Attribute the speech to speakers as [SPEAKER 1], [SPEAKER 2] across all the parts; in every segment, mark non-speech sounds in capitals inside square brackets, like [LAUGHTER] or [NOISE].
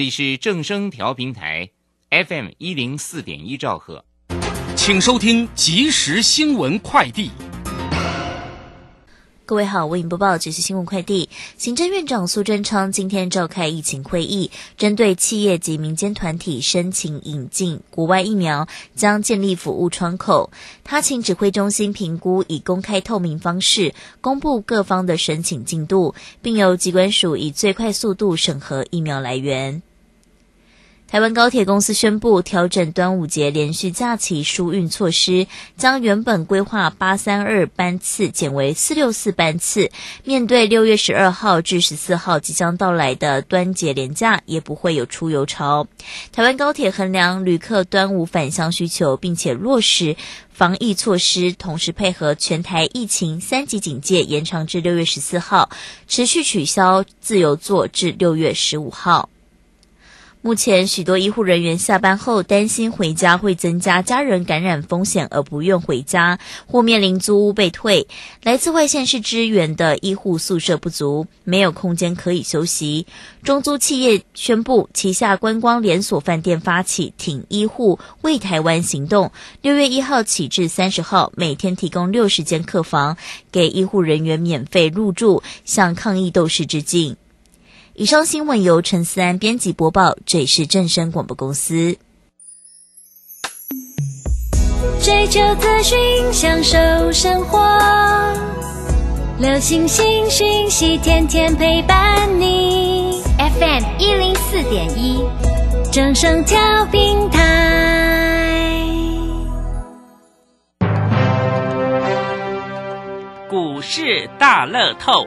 [SPEAKER 1] 这里是正声调频台 FM 一零四点一兆赫，
[SPEAKER 2] 请收听即时新闻快递。
[SPEAKER 3] 各位好，为您播报即时新闻快递。行政院长苏贞昌今天召开疫情会议，针对企业及民间团体申请引进国外疫苗，将建立服务窗口。他请指挥中心评估，以公开透明方式公布各方的申请进度，并由机关署以最快速度审核疫苗来源。台湾高铁公司宣布调整端午节连续假期疏运措施，将原本规划八三二班次减为四六四班次。面对六月十二号至十四号即将到来的端节连假，也不会有出游潮。台湾高铁衡量旅客端午返乡需求，并且落实防疫措施，同时配合全台疫情三级警戒延长至六月十四号，持续取消自由座至六月十五号。目前，许多医护人员下班后担心回家会增加家人感染风险，而不愿回家，或面临租屋被退。来自外县市支援的医护宿舍不足，没有空间可以休息。中租企业宣布，旗下观光连锁饭店发起挺医护为台湾行动，六月一号起至三十号，每天提供六十间客房给医护人员免费入住，向抗疫斗士致敬。以上新闻由陈思安编辑播报，这里是正声广播公司。
[SPEAKER 4] 追求资讯，享受生活，流星星讯息，天天陪伴你。FM 一零四点一，正声调平台。
[SPEAKER 5] 股市大乐透。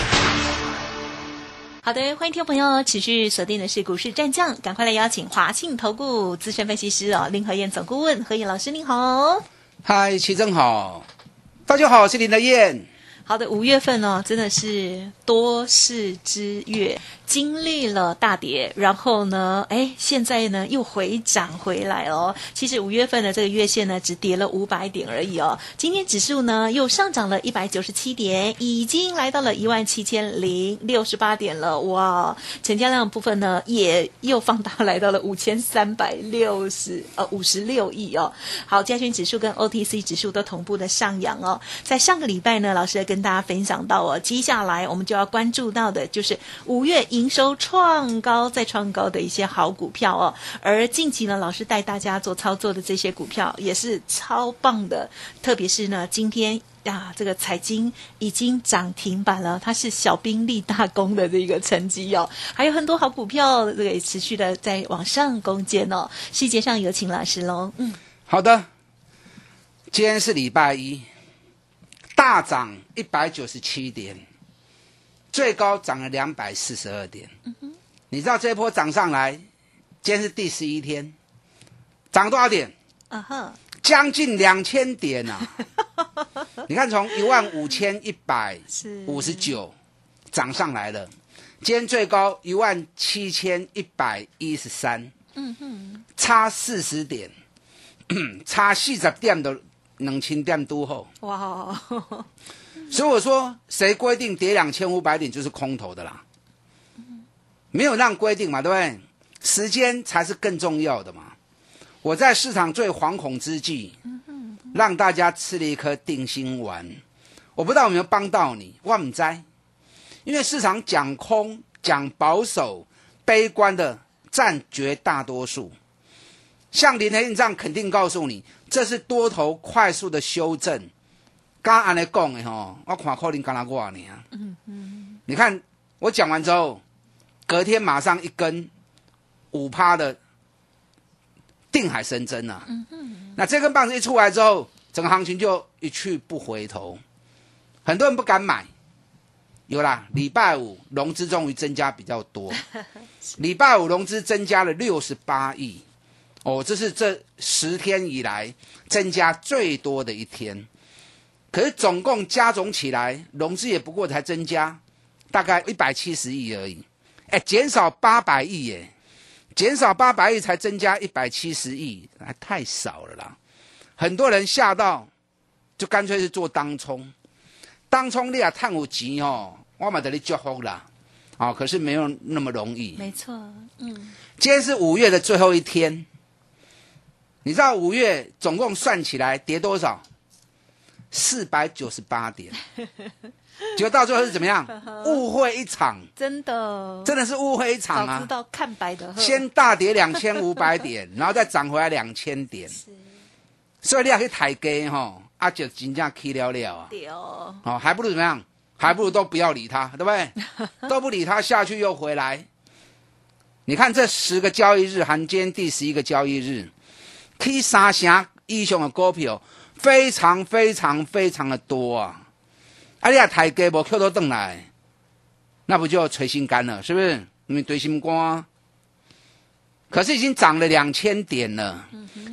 [SPEAKER 6] 好的，欢迎听众朋友持续锁定的是股市战将，赶快来邀请华信投顾资深分析师哦林和燕总顾问何燕老师，您好。
[SPEAKER 7] 嗨，齐正好，大家好，我是林和燕。
[SPEAKER 6] 好的，五月份呢，真的是多事之月，经历了大跌，然后呢，哎，现在呢又回涨回来哦。其实五月份的这个月线呢，只跌了五百点而已哦。今天指数呢又上涨了一百九十七点，已经来到了一万七千零六十八点了。哇，成交量部分呢也又放大来到了五千三百六十呃五十六亿哦。好，加权指数跟 OTC 指数都同步的上扬哦。在上个礼拜呢，老师跟大家分享到哦，接下来我们就要关注到的就是五月营收创高再创高的一些好股票哦。而近期呢，老师带大家做操作的这些股票也是超棒的，特别是呢，今天呀，这个财经已经涨停板了，它是小兵立大功的这个成绩哦。还有很多好股票，这个也持续的在往上攻坚哦。细节上有请老师喽。嗯，
[SPEAKER 7] 好的，今天是礼拜一。大涨一百九十七点，最高涨了两百四十二点。你知道这一波涨上来，今天是第十一天，涨多少点？
[SPEAKER 6] 啊哈，
[SPEAKER 7] 将近两千点呐、[LAUGHS] 你看，从一万五千一百五十九涨上来了，今天最高一万七千一百一十三，
[SPEAKER 6] 嗯哼，
[SPEAKER 7] 差四十点，[COUGHS] 差四十点都两千点都后。
[SPEAKER 6] 哇哦，
[SPEAKER 7] 所以我说，谁规定跌两千五百点就是空头的啦？没有让规定嘛，对不对？时间才是更重要的嘛。我在市场最惶恐之际，让大家吃了一颗定心丸。我不知道有没有帮到你，我唔知，因为市场讲空、讲保守、悲观的占绝大多数。像林黑印这样肯定告诉你，这是多头快速的修正。刚安尼讲的吼，我看可能刚才我呢。嗯嗯。你看我讲完之后，隔天马上一根五趴的定海神针啊。嗯嗯。那这根棒子一出来之后，整个行情就一去不回头，很多人不敢买。有啦，礼拜五融资终于增加比较多，[LAUGHS] 礼拜五融资增加了六十八亿，哦，这是这十天以来增加最多的一天。可是总共加总起来，融资也不过才增加大概一百七十亿而已，哎，减少八百亿耶，减少八百亿才增加一百七十亿，还太少了啦。很多人吓到，就干脆是做当冲，当冲你也探有钱哦，我嘛得你祝福啦，啊、可是没有那么容易。
[SPEAKER 6] 没错，嗯，
[SPEAKER 7] 今天是五月的最后一天，你知道五月总共算起来跌多少？四百九十八点，[LAUGHS] 结果到最后是怎么样？误会一场，
[SPEAKER 6] 真的，
[SPEAKER 7] 真的是误会一场啊！
[SPEAKER 6] 知道看白的，
[SPEAKER 7] 先大跌两千五百点，[LAUGHS] 然后再涨回来两千点，所以你也可以抬低哈，啊就真正起了了啊！
[SPEAKER 6] 丢，
[SPEAKER 7] 哦，还不如怎么样？还不如都不要理他，对不对？[LAUGHS] 都不理他，下去又回来。你看这十个交易日，含今天第十一个交易日，去三成以上的股票非常非常非常的多啊！啊，你啊抬价无 Q 都等来，那不就捶心肝了？是不是？因为堆心肝。可是已经涨了两千点了，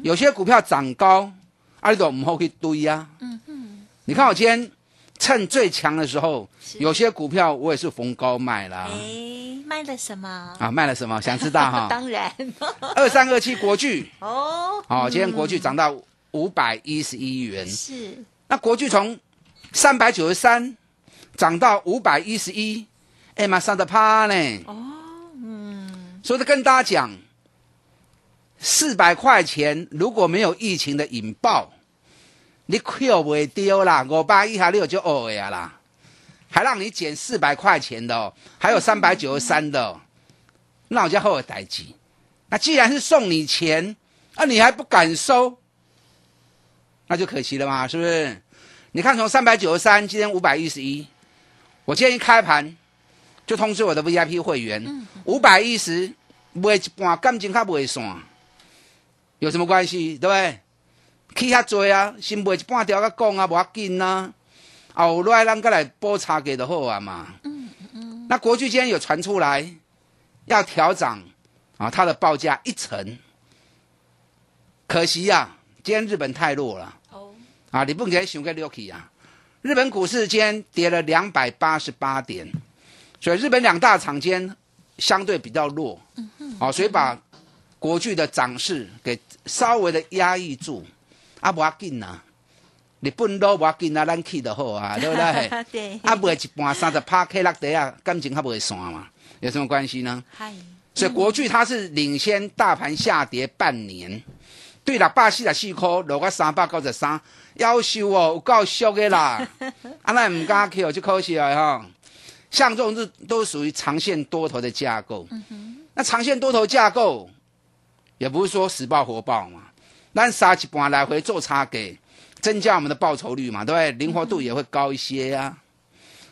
[SPEAKER 7] 有些股票涨高，啊，你都唔好去堆啊。你看我今天趁最强的时候，有些股票我也是逢高卖啦。
[SPEAKER 6] 哎，卖了什么？
[SPEAKER 7] 啊，卖了什么？想知道哈？[LAUGHS]
[SPEAKER 6] 当然，[LAUGHS]
[SPEAKER 7] 二三二七国巨，[LAUGHS]
[SPEAKER 6] 哦，
[SPEAKER 7] 哦，今天国巨涨到五百一十一元。
[SPEAKER 6] 是，
[SPEAKER 7] 那国巨从三百九十三涨到五百一十一，哎，马上的趴呢。
[SPEAKER 6] 哦，嗯，
[SPEAKER 7] 所以跟大家讲，四百块钱如果没有疫情的引爆，你 Q 不会丢啦，五百以下六就哦呀啦，还让你减四百块钱的、哦，还有三百九十三的、哦，那我就后悔代机。那既然是送你钱，那、你还不敢收，那就可惜了嘛，是不是？你看从三百九十三，今天五百一十一，我今天一开盘就通知我的 VIP 会员，五百一十卖一半，感情卡不会算，有什么关系？对不对？去遐多啊，先卖一半条甲讲啊，无要紧啊，后来咱再来补差价就好啊嘛。嗯嗯。那国巨今天有传出来要调涨啊，它的报价一成，可惜呀、啊，今天日本太弱了。
[SPEAKER 6] 哦，
[SPEAKER 7] 啊，你不能想个六起啊！日本股市今天跌了两百八十八点，所以日本两大厂间相对比较弱，好、所以把国巨的涨势给稍微的压抑住，啊，无要紧啦，日本都无要紧啊，咱去就好啊，[LAUGHS] 对不对？
[SPEAKER 6] 对，
[SPEAKER 7] 啊，卖一半三十趴 K 落地啊，感情较袂散嘛，有什么关系呢？
[SPEAKER 6] 嗨，
[SPEAKER 7] 所以国巨它是领先大盘下跌半年，对六百四十四块落到三百九十三，夭寿哦，有够俗的啦！[LAUGHS] 啊，那唔敢去哦，就可惜了哈。像这种是都属于长线多头的架构，那长线多头架构也不是说死爆活爆嘛，咱杀一半来回做差给，增加我们的报酬率嘛，对不对？灵活度也会高一些呀、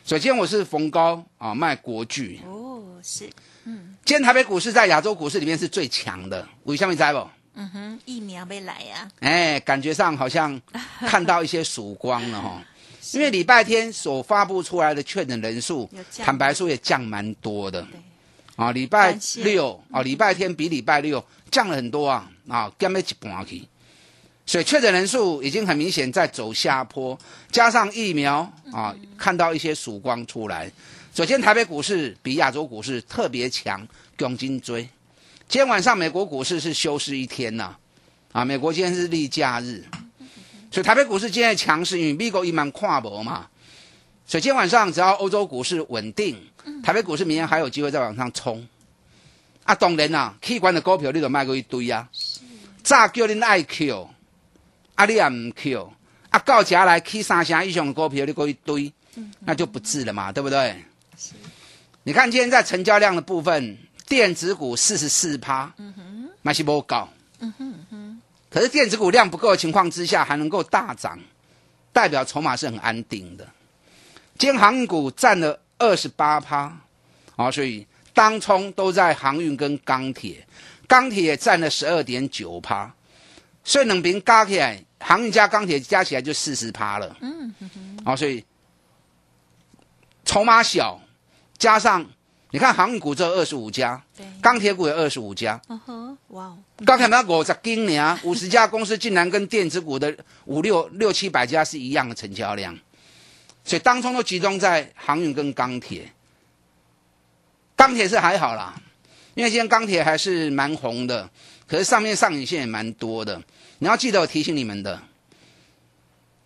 [SPEAKER 7] 所以今天我是逢高啊卖国巨，
[SPEAKER 6] 哦，是，嗯
[SPEAKER 7] 今天台北股市在亚洲股市里面是最强的，为什么在不？
[SPEAKER 6] 嗯哼，疫苗没来呀，
[SPEAKER 7] 哎，感觉上好像 [LAUGHS] 看到一些曙光了哈。因为礼拜天所发布出来的确诊人数坦白说也降蛮多的。
[SPEAKER 6] 对
[SPEAKER 7] 啊，礼拜六啊，礼拜天比礼拜六降了很多啊，啊，减了一半去。所以确诊人数已经很明显在走下坡，加上疫苗啊，看到一些曙光出来。首先，台北股市比亚洲股市特别强，拱金追。今天晚上美国股市是休市一天呐、啊，美国今天是例假日，所以台北股市今天的强势，因为美国一蛮跨博嘛，所以今天晚上只要欧洲股市稳定，台北股市明天还有机会再往上冲。啊，当然啦、器官的股票你都卖过一堆啊，早叫恁爱 Q，啊你也唔 Q，啊到家来起三成以上股票你过一堆，那就不治了嘛，对不对？你看今天在成交量的部分，电子股四十四趴，嗯哼那是不高。可是电子股量不够的情况之下，还能够大涨，代表筹码是很安定的。今天航股占了二十八趴，啊，所以当冲都在航运跟钢铁，钢铁也占了十二点九趴，所以两边加起来，航运加钢铁加起来就四十趴了。嗯，啊，所以筹码小，加上你看航运股只有二十五家，
[SPEAKER 6] 对，
[SPEAKER 7] 钢铁股有二十五家，
[SPEAKER 6] 嗯哼，哇哦，
[SPEAKER 7] 刚才那五十斤呢，五十家公司竟然跟电子股的五六六七百家是一样的成交量，所以当中都集中在航运跟钢铁。钢铁是还好啦，因为今天钢铁还是蛮红的，可是上面上影线也蛮多的。你要记得我提醒你们的，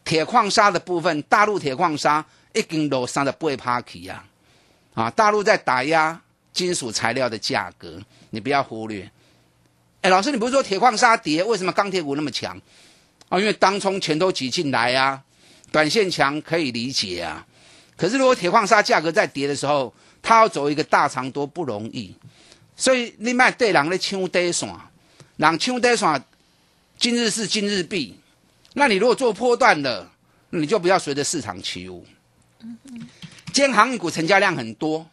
[SPEAKER 7] 铁矿砂的部分，大陆铁矿砂已经落三的不会趴起呀，啊，大陆在打压金属材料的价格，你不要忽略。哎，老师，你不是说铁矿砂跌，为什么钢铁股那么强？啊，因为当冲钱都挤进来啊，短线强可以理解啊。可是如果铁矿砂价格在跌的时候，它要走一个大长多不容易，所以你卖对人咧抢短线，人抢短线，今日事今日毕。那你如果做波段的，你就不要随着市场起舞。今天航运股成交量很多，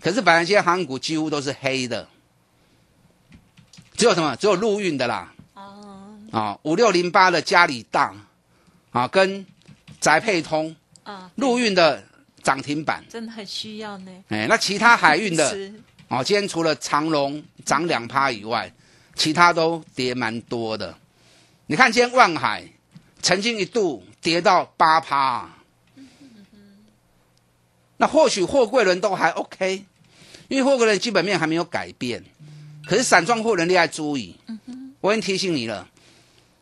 [SPEAKER 7] 可是本来今天航运股几乎都是黑的。只有什么？只有陆运的啦。
[SPEAKER 6] 哦，
[SPEAKER 7] 啊，五六零八的嘉里大，啊，跟宅配通
[SPEAKER 6] 啊，
[SPEAKER 7] 陆运的涨停板。
[SPEAKER 6] 真的很需要呢。
[SPEAKER 7] 哎，那其他海运的，
[SPEAKER 6] 是
[SPEAKER 7] 哦，今天除了长隆涨两趴以外，其他都跌蛮多的。你看今天万海曾经一度跌到八趴，那或许货柜轮都还 OK，因为货柜轮基本面还没有改变。可是散装货轮你要注意，我已经提醒你了。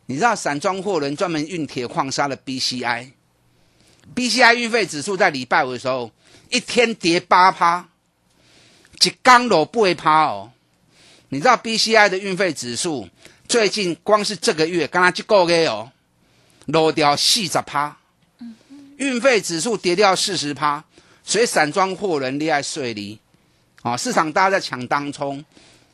[SPEAKER 7] 你知道散装货轮专门运铁矿砂的 BCI，BCI 运费指数在礼拜五的时候一天跌八趴，一刚落八趴哦。你知道 BCI 的运费指数最近光是这个月，刚刚这个月哦，落掉四十趴，运费指数跌掉四十趴，所以散装货轮厉害税离，啊、市场大家在抢当冲，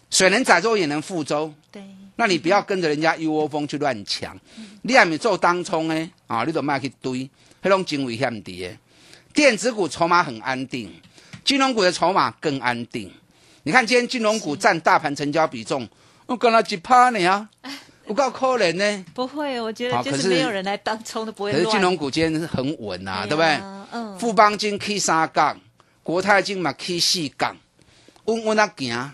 [SPEAKER 7] 水能载舟也能覆舟，
[SPEAKER 6] 对，
[SPEAKER 7] 那你不要跟着人家一窝蜂去乱抢，你还没做当冲呢，啊，你都卖去堆，那种真危险的。电子股筹码很安定，金融股的筹码更安定。你看今天金融股占大盘成交比重，我跟他几趴呢啊，[LAUGHS] 我够可怜呢。
[SPEAKER 6] 不会，我觉得就是没有人来当冲都不会。
[SPEAKER 7] 可是金融股今天是很稳啊，对不对？
[SPEAKER 6] 嗯，
[SPEAKER 7] 富邦金 K 三杠，国泰金嘛 K 四杠，稳稳啊行，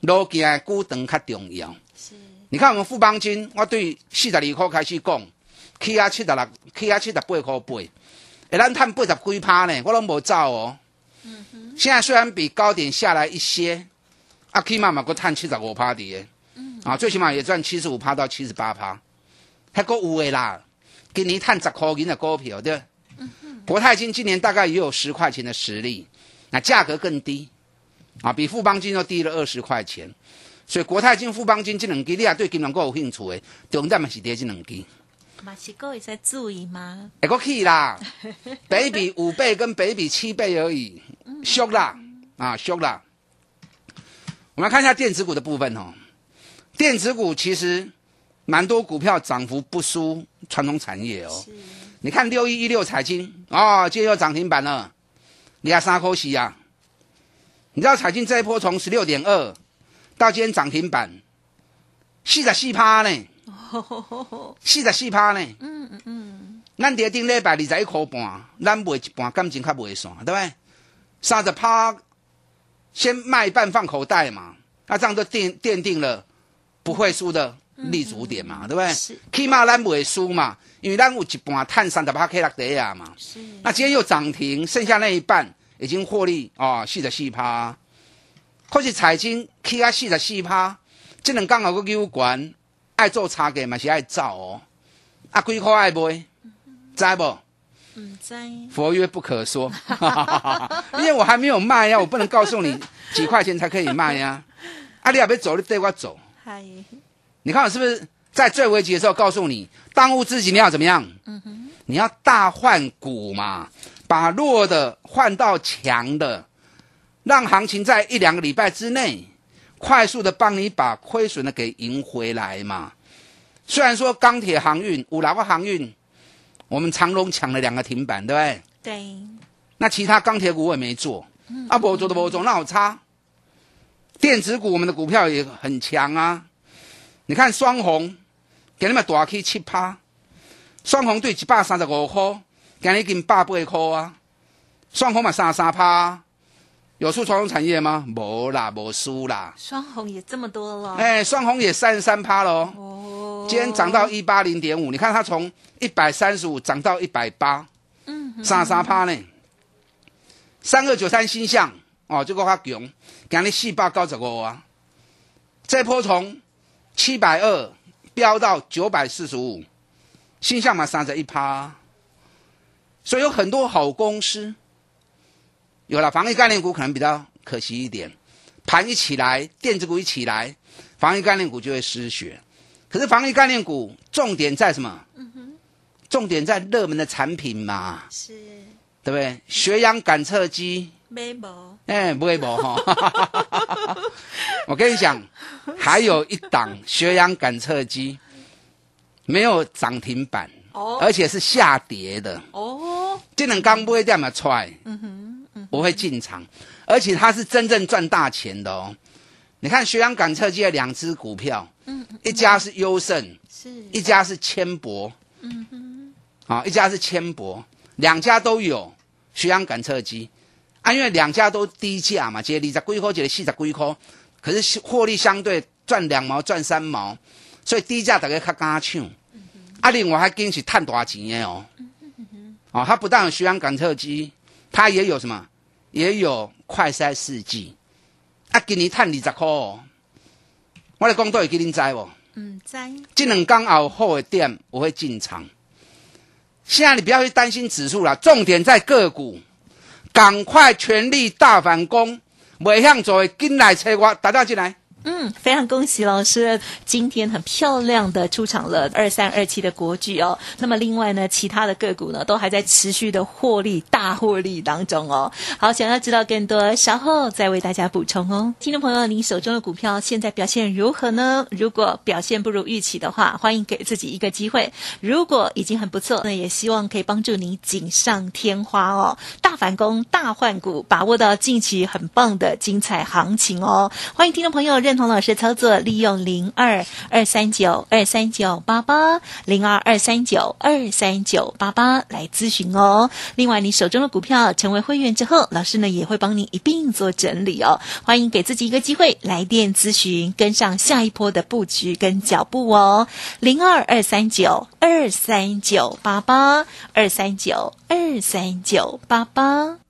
[SPEAKER 7] 路行的股长较重要。
[SPEAKER 6] 是
[SPEAKER 7] 你看我们富邦金，我对四十二块开始讲，起啊七十六，起啊七十八块八，诶咱赚八十几趴呢，我拢无走哦。现在虽然比高点下来一些，啊，起码嘛个赚七十五趴的，啊，最起码也赚七十五趴到七十八趴，还够有的啦。今年探十块银的股票，对嗯。国泰金今年大概也有十块钱的实力，那价格更低，啊，比富邦金又低了二十块钱。所以国泰金、富邦金这两支，你也对金融股有兴趣的，重点嘛是跌这两支，
[SPEAKER 6] 马西哥也在注意吗？
[SPEAKER 7] 会个去啦，[LAUGHS] 北比五倍跟北比七倍而已，俗啦，啊俗啦。我们来看一下电子股的部分哦，电子股其实蛮多股票涨幅不输传统产业哦。你看六一一六彩金哦，今天又涨停板了，你还三口息啊。你知道彩金这一波从十六点二到今天涨停板，四十四趴呢，[LAUGHS] 四十四趴呢。
[SPEAKER 6] 嗯嗯嗯，
[SPEAKER 7] 咱伫顶礼拜二十一箍半，咱卖一半，感情较袂散，对不对？三十趴，先卖一半放口袋嘛，那这样就奠奠定了不会输的立足点嘛，对不对？
[SPEAKER 6] 是
[SPEAKER 7] 起码咱袂输嘛，因为咱有一半碳三十趴 K 落底啊嘛。
[SPEAKER 6] 是
[SPEAKER 7] 那今天又涨停，剩下那一半已经获利哦，四十四趴。可是财经起啊四十四趴，这两刚好个有关，爱做差价嘛是爱走哦。啊，几块爱买，知不？
[SPEAKER 6] 嗯，在
[SPEAKER 7] 佛曰不可说，[LAUGHS] 因为我还没有卖呀，我不能告诉你 [LAUGHS] 几块钱才可以卖呀。啊，你也别走，你对我走。
[SPEAKER 6] 嗨，
[SPEAKER 7] 你看我是不是在最危急的时候告诉你，当务之急你要怎么样？嗯哼你要大换股嘛，把弱的换到强的，让行情在一两个礼拜之内快速的帮你把亏损的给赢回来嘛。虽然说钢铁航运、五劳个航运，我们长隆抢了两个停板，对不对？
[SPEAKER 6] 对，
[SPEAKER 7] 那其他钢铁股我也没做，啊，不做的不做，那好差。电子股我们的股票也很强啊，你看双红，给你们大起七趴，双红对一百三十五块，今日已经百八块啊，双红嘛三十三趴，有输传统产业吗？没啦，没输啦。
[SPEAKER 6] 双红也这么多了，
[SPEAKER 7] 哎，双红也三十三趴喽，
[SPEAKER 6] 哦，
[SPEAKER 7] 今天涨到一八零点五，你看它从一百三十五涨到一百八，
[SPEAKER 6] 嗯，
[SPEAKER 7] 三三趴呢。三二九三星象哦，这个较强，今日四百九十五啊，这波从七百二飙到九百四十五，星象嘛三十一趴，所以有很多好公司。有了防疫概念股可能比较可惜一点，盘一起来，电子股一起来，防疫概念股就会失血。可是防疫概念股重点在什么？嗯哼重点在热门的产品嘛，
[SPEAKER 6] 是
[SPEAKER 7] 对不对？血氧感测机，
[SPEAKER 6] 没毛，
[SPEAKER 7] 哎，不会不哈。我跟你讲，还有一档血氧感测机没有涨停板，
[SPEAKER 6] 哦
[SPEAKER 7] 而且是下跌的。
[SPEAKER 6] 哦，
[SPEAKER 7] 这两刚不会这样出来，我会进场，而且它是真正赚大钱的哦。你看徐阳感测机的两只股票，嗯一家是优胜，
[SPEAKER 6] 是。
[SPEAKER 7] 一家是千博，啊，一家是千博，两家都有徐阳感测机，啊，因为两家都低价嘛，一个二十几块，一个四十几块，可是获利相对赚两毛赚三毛，所以低价大家较敢抢。啊，另外还跟是赚大钱的哦，哦，它不但有血氧感测机，它也有什么，也有快筛试剂，啊，今年赚二十块哦，我来讲都会给恁知无？
[SPEAKER 6] 嗯，在
[SPEAKER 7] 这两刚好后的店我会进场。现在你不要去担心指数了，重点在个股，赶快全力大反攻，未向做的进来找我，大家进来。
[SPEAKER 6] 嗯，非常恭喜老师，今天很漂亮的出场了二三二七的国剧哦。那么另外呢，其他的个股呢都还在持续的获利大获利当中哦。好，想要知道更多，稍后再为大家补充哦。听众朋友，您手中的股票现在表现如何呢？如果表现不如预期的话，欢迎给自己一个机会；如果已经很不错，那也希望可以帮助你锦上添花哦。大反攻、大换股，把握到近期很棒的精彩行情哦。欢迎听众朋友认认同老师操作，利用零二二三九二三九八八零二二三九二三九八八来咨询哦。另外，你手中的股票成为会员之后，老师呢也会帮你一并做整理哦。欢迎给自己一个机会来电咨询，跟上下一波的布局跟脚步哦。零二二三九二三九八八二三九二三九八八。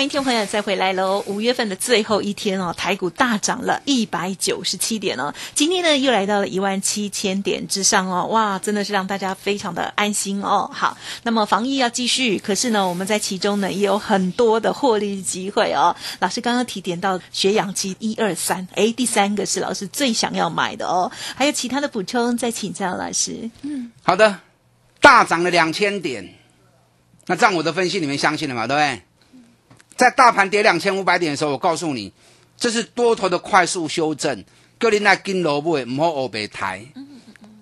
[SPEAKER 6] 欢迎听众朋友再回来喽！五月份的最后一天哦，台股大涨了一百九十七点哦，今天呢又来到了一万七千点之上哦，哇，真的是让大家非常的安心哦。好，那么防疫要继续，可是呢，我们在其中呢也有很多的获利机会哦。老师刚刚提点到血氧机一二三，哎，第三个是老师最想要买的哦，还有其他的补充，再请教老师。嗯，
[SPEAKER 7] 好的，大涨了两千点，那这样我的分析你们相信了吗？对不对？在大盘跌两千五百点的时候，我告诉你，这是多头的快速修正，叫你来金萝卜唔好欧北台，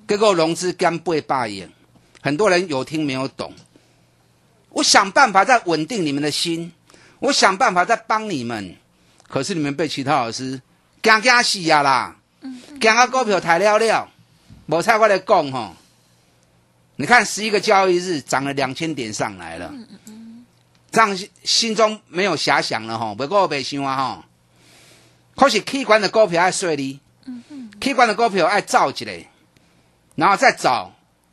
[SPEAKER 7] 结果融资干八百亿，很多人有听没有懂。我想办法在稳定你们的心，我想办法在帮你们，可是你们被其他老师惊惊死呀啦，惊个股票抬了了，无菜我来讲吼，你看十一个交易日涨了两千点上来了。这样心中没有遐想了哈，不过我想啊哈，可是器官的股票爱顺利，器官的股票爱造起来，然后再找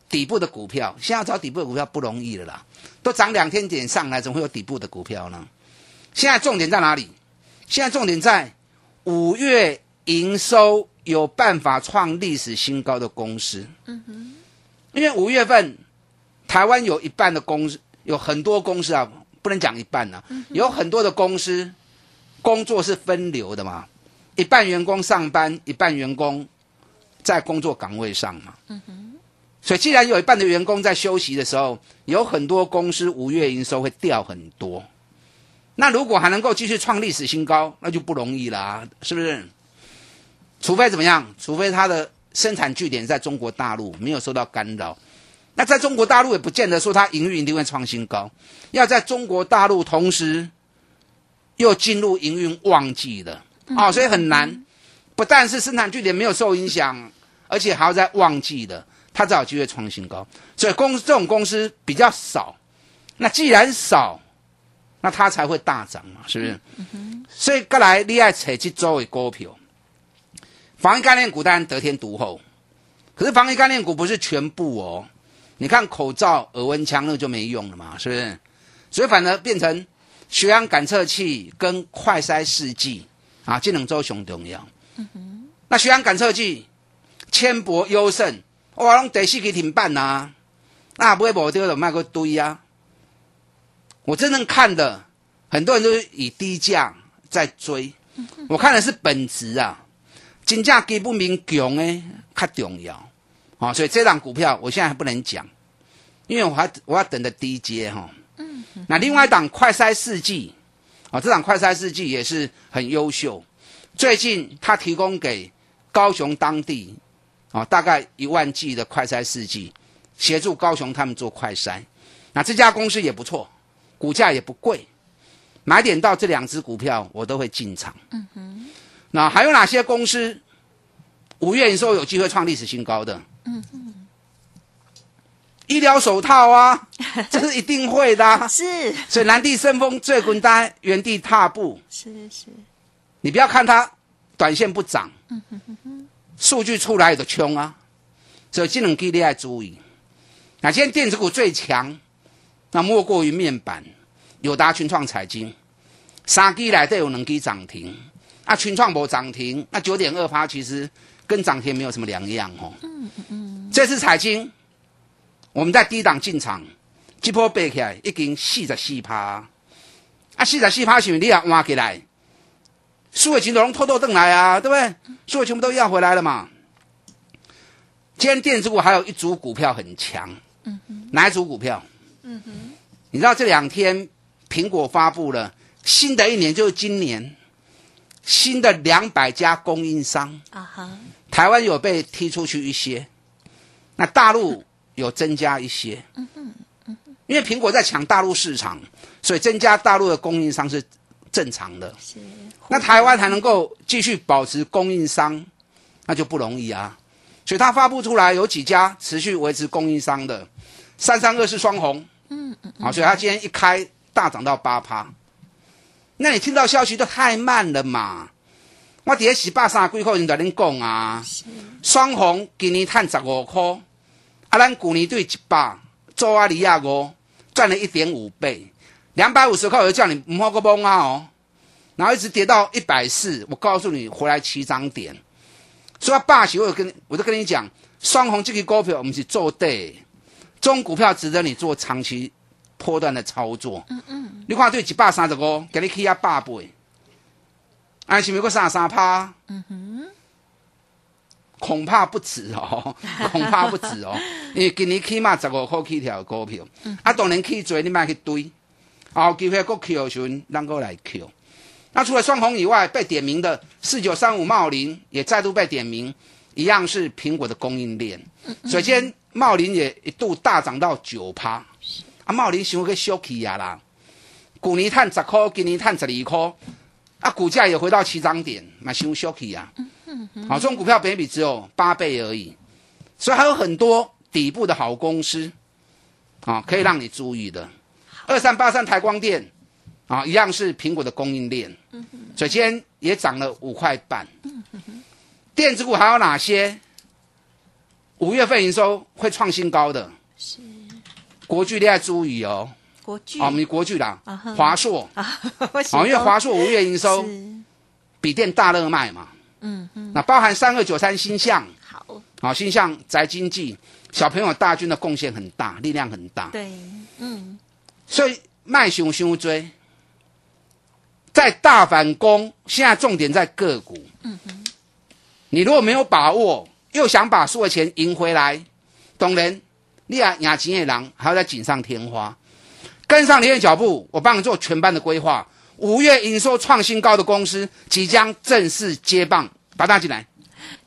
[SPEAKER 7] 底部的股票。现在找底部的股票不容易了啦，都涨两天点上来，怎么会有底部的股票呢？现在重点在哪里？现在重点在五月营收有办法创历史新高的公司。嗯哼，因为五月份台湾有一半的公司，有很多公司啊。不能讲一半呢，有很多的公司工作是分流的嘛，一半员工上班，一半员工在工作岗位上嘛。所以既然有一半的员工在休息的时候，有很多公司五月营收会掉很多。那如果还能够继续创历史新高，那就不容易啦，是不是？除非怎么样？除非它的生产据点在中国大陆没有受到干扰。那在中国大陆也不见得说它营运一定会创新高，要在中国大陆同时又进入营运旺季的啊，所以很难。不但是生产据点没有受影响，而且还要在旺季的，它才有机会创新高。所以公这种公司比较少。那既然少，那它才会大涨嘛，是不是？所以过来你爱扯去周围股票，防疫概念股当然得天独厚，可是防疫概念股不是全部哦。你看口罩、耳温枪那就没用了嘛，是不是？所以反而变成血氧感测器跟快筛试剂啊，这两周熊重要。那血氧感测器，千博优胜，哇，用第四期停办呐，那不会保丢的卖个堆啊。我真正看的，很多人都是以低价在追，我看的是本质啊，金价基不明强诶，较重要。啊，所以这档股票我现在还不能讲，因为我还我要等着低阶哈。嗯。那另外一档快筛试剂，啊，这档快筛试剂也是很优秀。最近他提供给高雄当地，啊，大概一万剂的快筛试剂，协助高雄他们做快筛。那这家公司也不错，股价也不贵，买点到这两只股票我都会进场。嗯哼。那还有哪些公司五月营收有机会创历史新高的？嗯。嗯，医疗手套啊，这是一定会的。
[SPEAKER 6] 是，
[SPEAKER 7] 所以南地生风最滚单，原地踏步。
[SPEAKER 6] 是是，
[SPEAKER 7] 你不要看它短线不涨，数据出来就冲啊。所以这两基你要注意。那今天电子股最强，那莫过于面板，友达、群创、财经，三基来都有能给涨停。啊，群创无涨停，那九点二八其实。跟涨停没有什么两样哦。嗯嗯嗯。这次彩金，我们在低档进场，这波背起来已经四十四趴。啊，四十四趴是不是你也挖起来，数位群都拢偷偷挣来啊，对不对？数位全部都要回来了嘛。今天电子股还有一组股票很强。嗯哼。哪一组股票？嗯哼。你知道这两天苹果发布了新的一年，就是今年。新的两百家供应商。啊哈，台湾有被踢出去一些，那大陆有增加一些，嗯嗯嗯，因为苹果在抢大陆市场，所以增加大陆的供应商是正常的。是，那台湾还能够继续保持供应商，那就不容易啊。所以它发布出来有几家持续维持供应商的，三三二是双红，嗯嗯，好，所以它今天一开大涨到八趴。那你听到消息都太慢了嘛？我伫咧十八三几块钱在恁讲啊，双红今年赚十五块，啊，咱去年对一百做阿里亚五，赚了一点五倍，两百五十块我就叫你唔好个崩啊哦，然后一直跌到一百四，我告诉你回来起涨点，所以霸气我有跟我就跟你讲，双红这个股票我们是做对，这种股票值得你做长期波段的操作。嗯嗯，你看对一百三十五，给你起啊百倍。安是咪个三三趴？嗯哼，恐怕不止哦，[LAUGHS] 恐怕不止哦，因为今年起码十五块起条股票，啊，当然起做你卖去堆，后机会国 Q 时阵，咱个来 Q。那除了双红以外，被点名的四九三五茂林也再度被点名，一样是苹果的供应链。首先，茂林也一度大涨到九趴，啊，茂林想个小气呀啦，去年赚十块，今年赚十二块。啊，股价也回到起涨点，买新 Shoki 啊，好，这种股票本比只有八倍而已，所以还有很多底部的好公司，啊，可以让你注意的。二三八三台光电，啊，一样是苹果的供应链，首先也涨了五块半。电子股还有哪些？五月份营收会创新高的？是国巨，你要注意哦。
[SPEAKER 6] 国巨
[SPEAKER 7] 啊，我们国巨啦，华硕。啊，[LAUGHS] 因为华硕五月营收比电大热卖嘛，嗯嗯，那包含三二九三星象，好，好星象宅经济，小朋友大军的贡献很大，力量很大，
[SPEAKER 6] 对，嗯，
[SPEAKER 7] 所以卖熊熊追，在大反攻，现在重点在个股，嗯哼，你如果没有把握，又想把所有钱赢回来，当然，你啊亚钱的人还要在锦上添花。跟上你的脚步，我帮你做全班的规划。五月营收创新高的公司即将正式接棒，把大进来。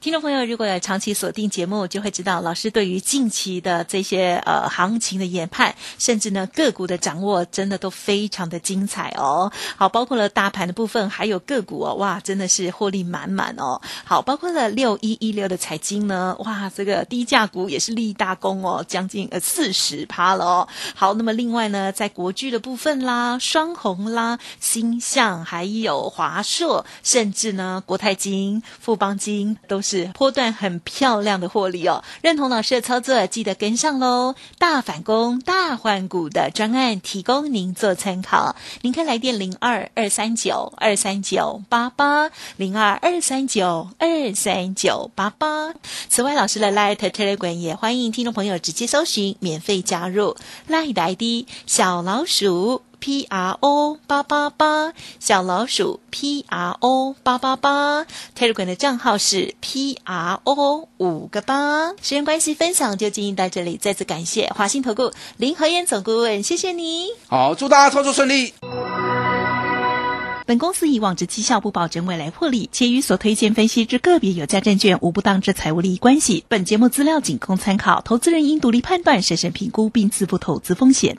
[SPEAKER 6] 听众朋友，如果有长期锁定节目，就会知道老师对于近期的这些呃行情的研判，甚至呢个股的掌握，真的都非常的精彩哦。好，包括了大盘的部分，还有个股哦，哇，真的是获利满满哦。好，包括了六一一六的财经呢，哇，这个低价股也是立大功哦，将近呃四十趴了哦。好，那么另外呢，在国巨的部分啦，双红啦，星象，还有华硕，甚至呢国泰金、富邦金都是。波段很漂亮的获利哦，认同老师的操作，记得跟上喽！大反攻、大换股的专案提供您做参考，您可以来电零二二三九二三九八八零二二三九二三九八八。此外，老师的 Light Telegram 也欢迎听众朋友直接搜寻免费加入 Light ID 小老鼠。P R O 八八八小老鼠 P R O 八八八 Telegram 的账号是 P R O 五个八。时间关系，分享就进行到这里。再次感谢华兴投顾林和燕总顾问，谢谢你。
[SPEAKER 7] 好，祝大家操作顺利。
[SPEAKER 6] 本公司以往之绩效不保证未来获利，且与所推荐分析之个别有价证券无不当之财务利益关系。本节目资料仅供参考，投资人应独立判断、审慎评估并自负投资风险。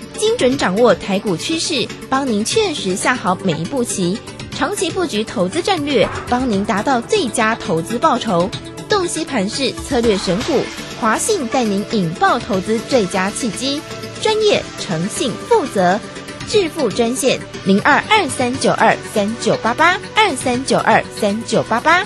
[SPEAKER 8] 精准掌握台股趋势，帮您确实下好每一步棋，长期布局投资战略，帮您达到最佳投资报酬。洞悉盘势，策略选股，华信带您引爆投资最佳契机，专业、诚信、负责，致富专线零二二三九二三九八八二三九二三九八八。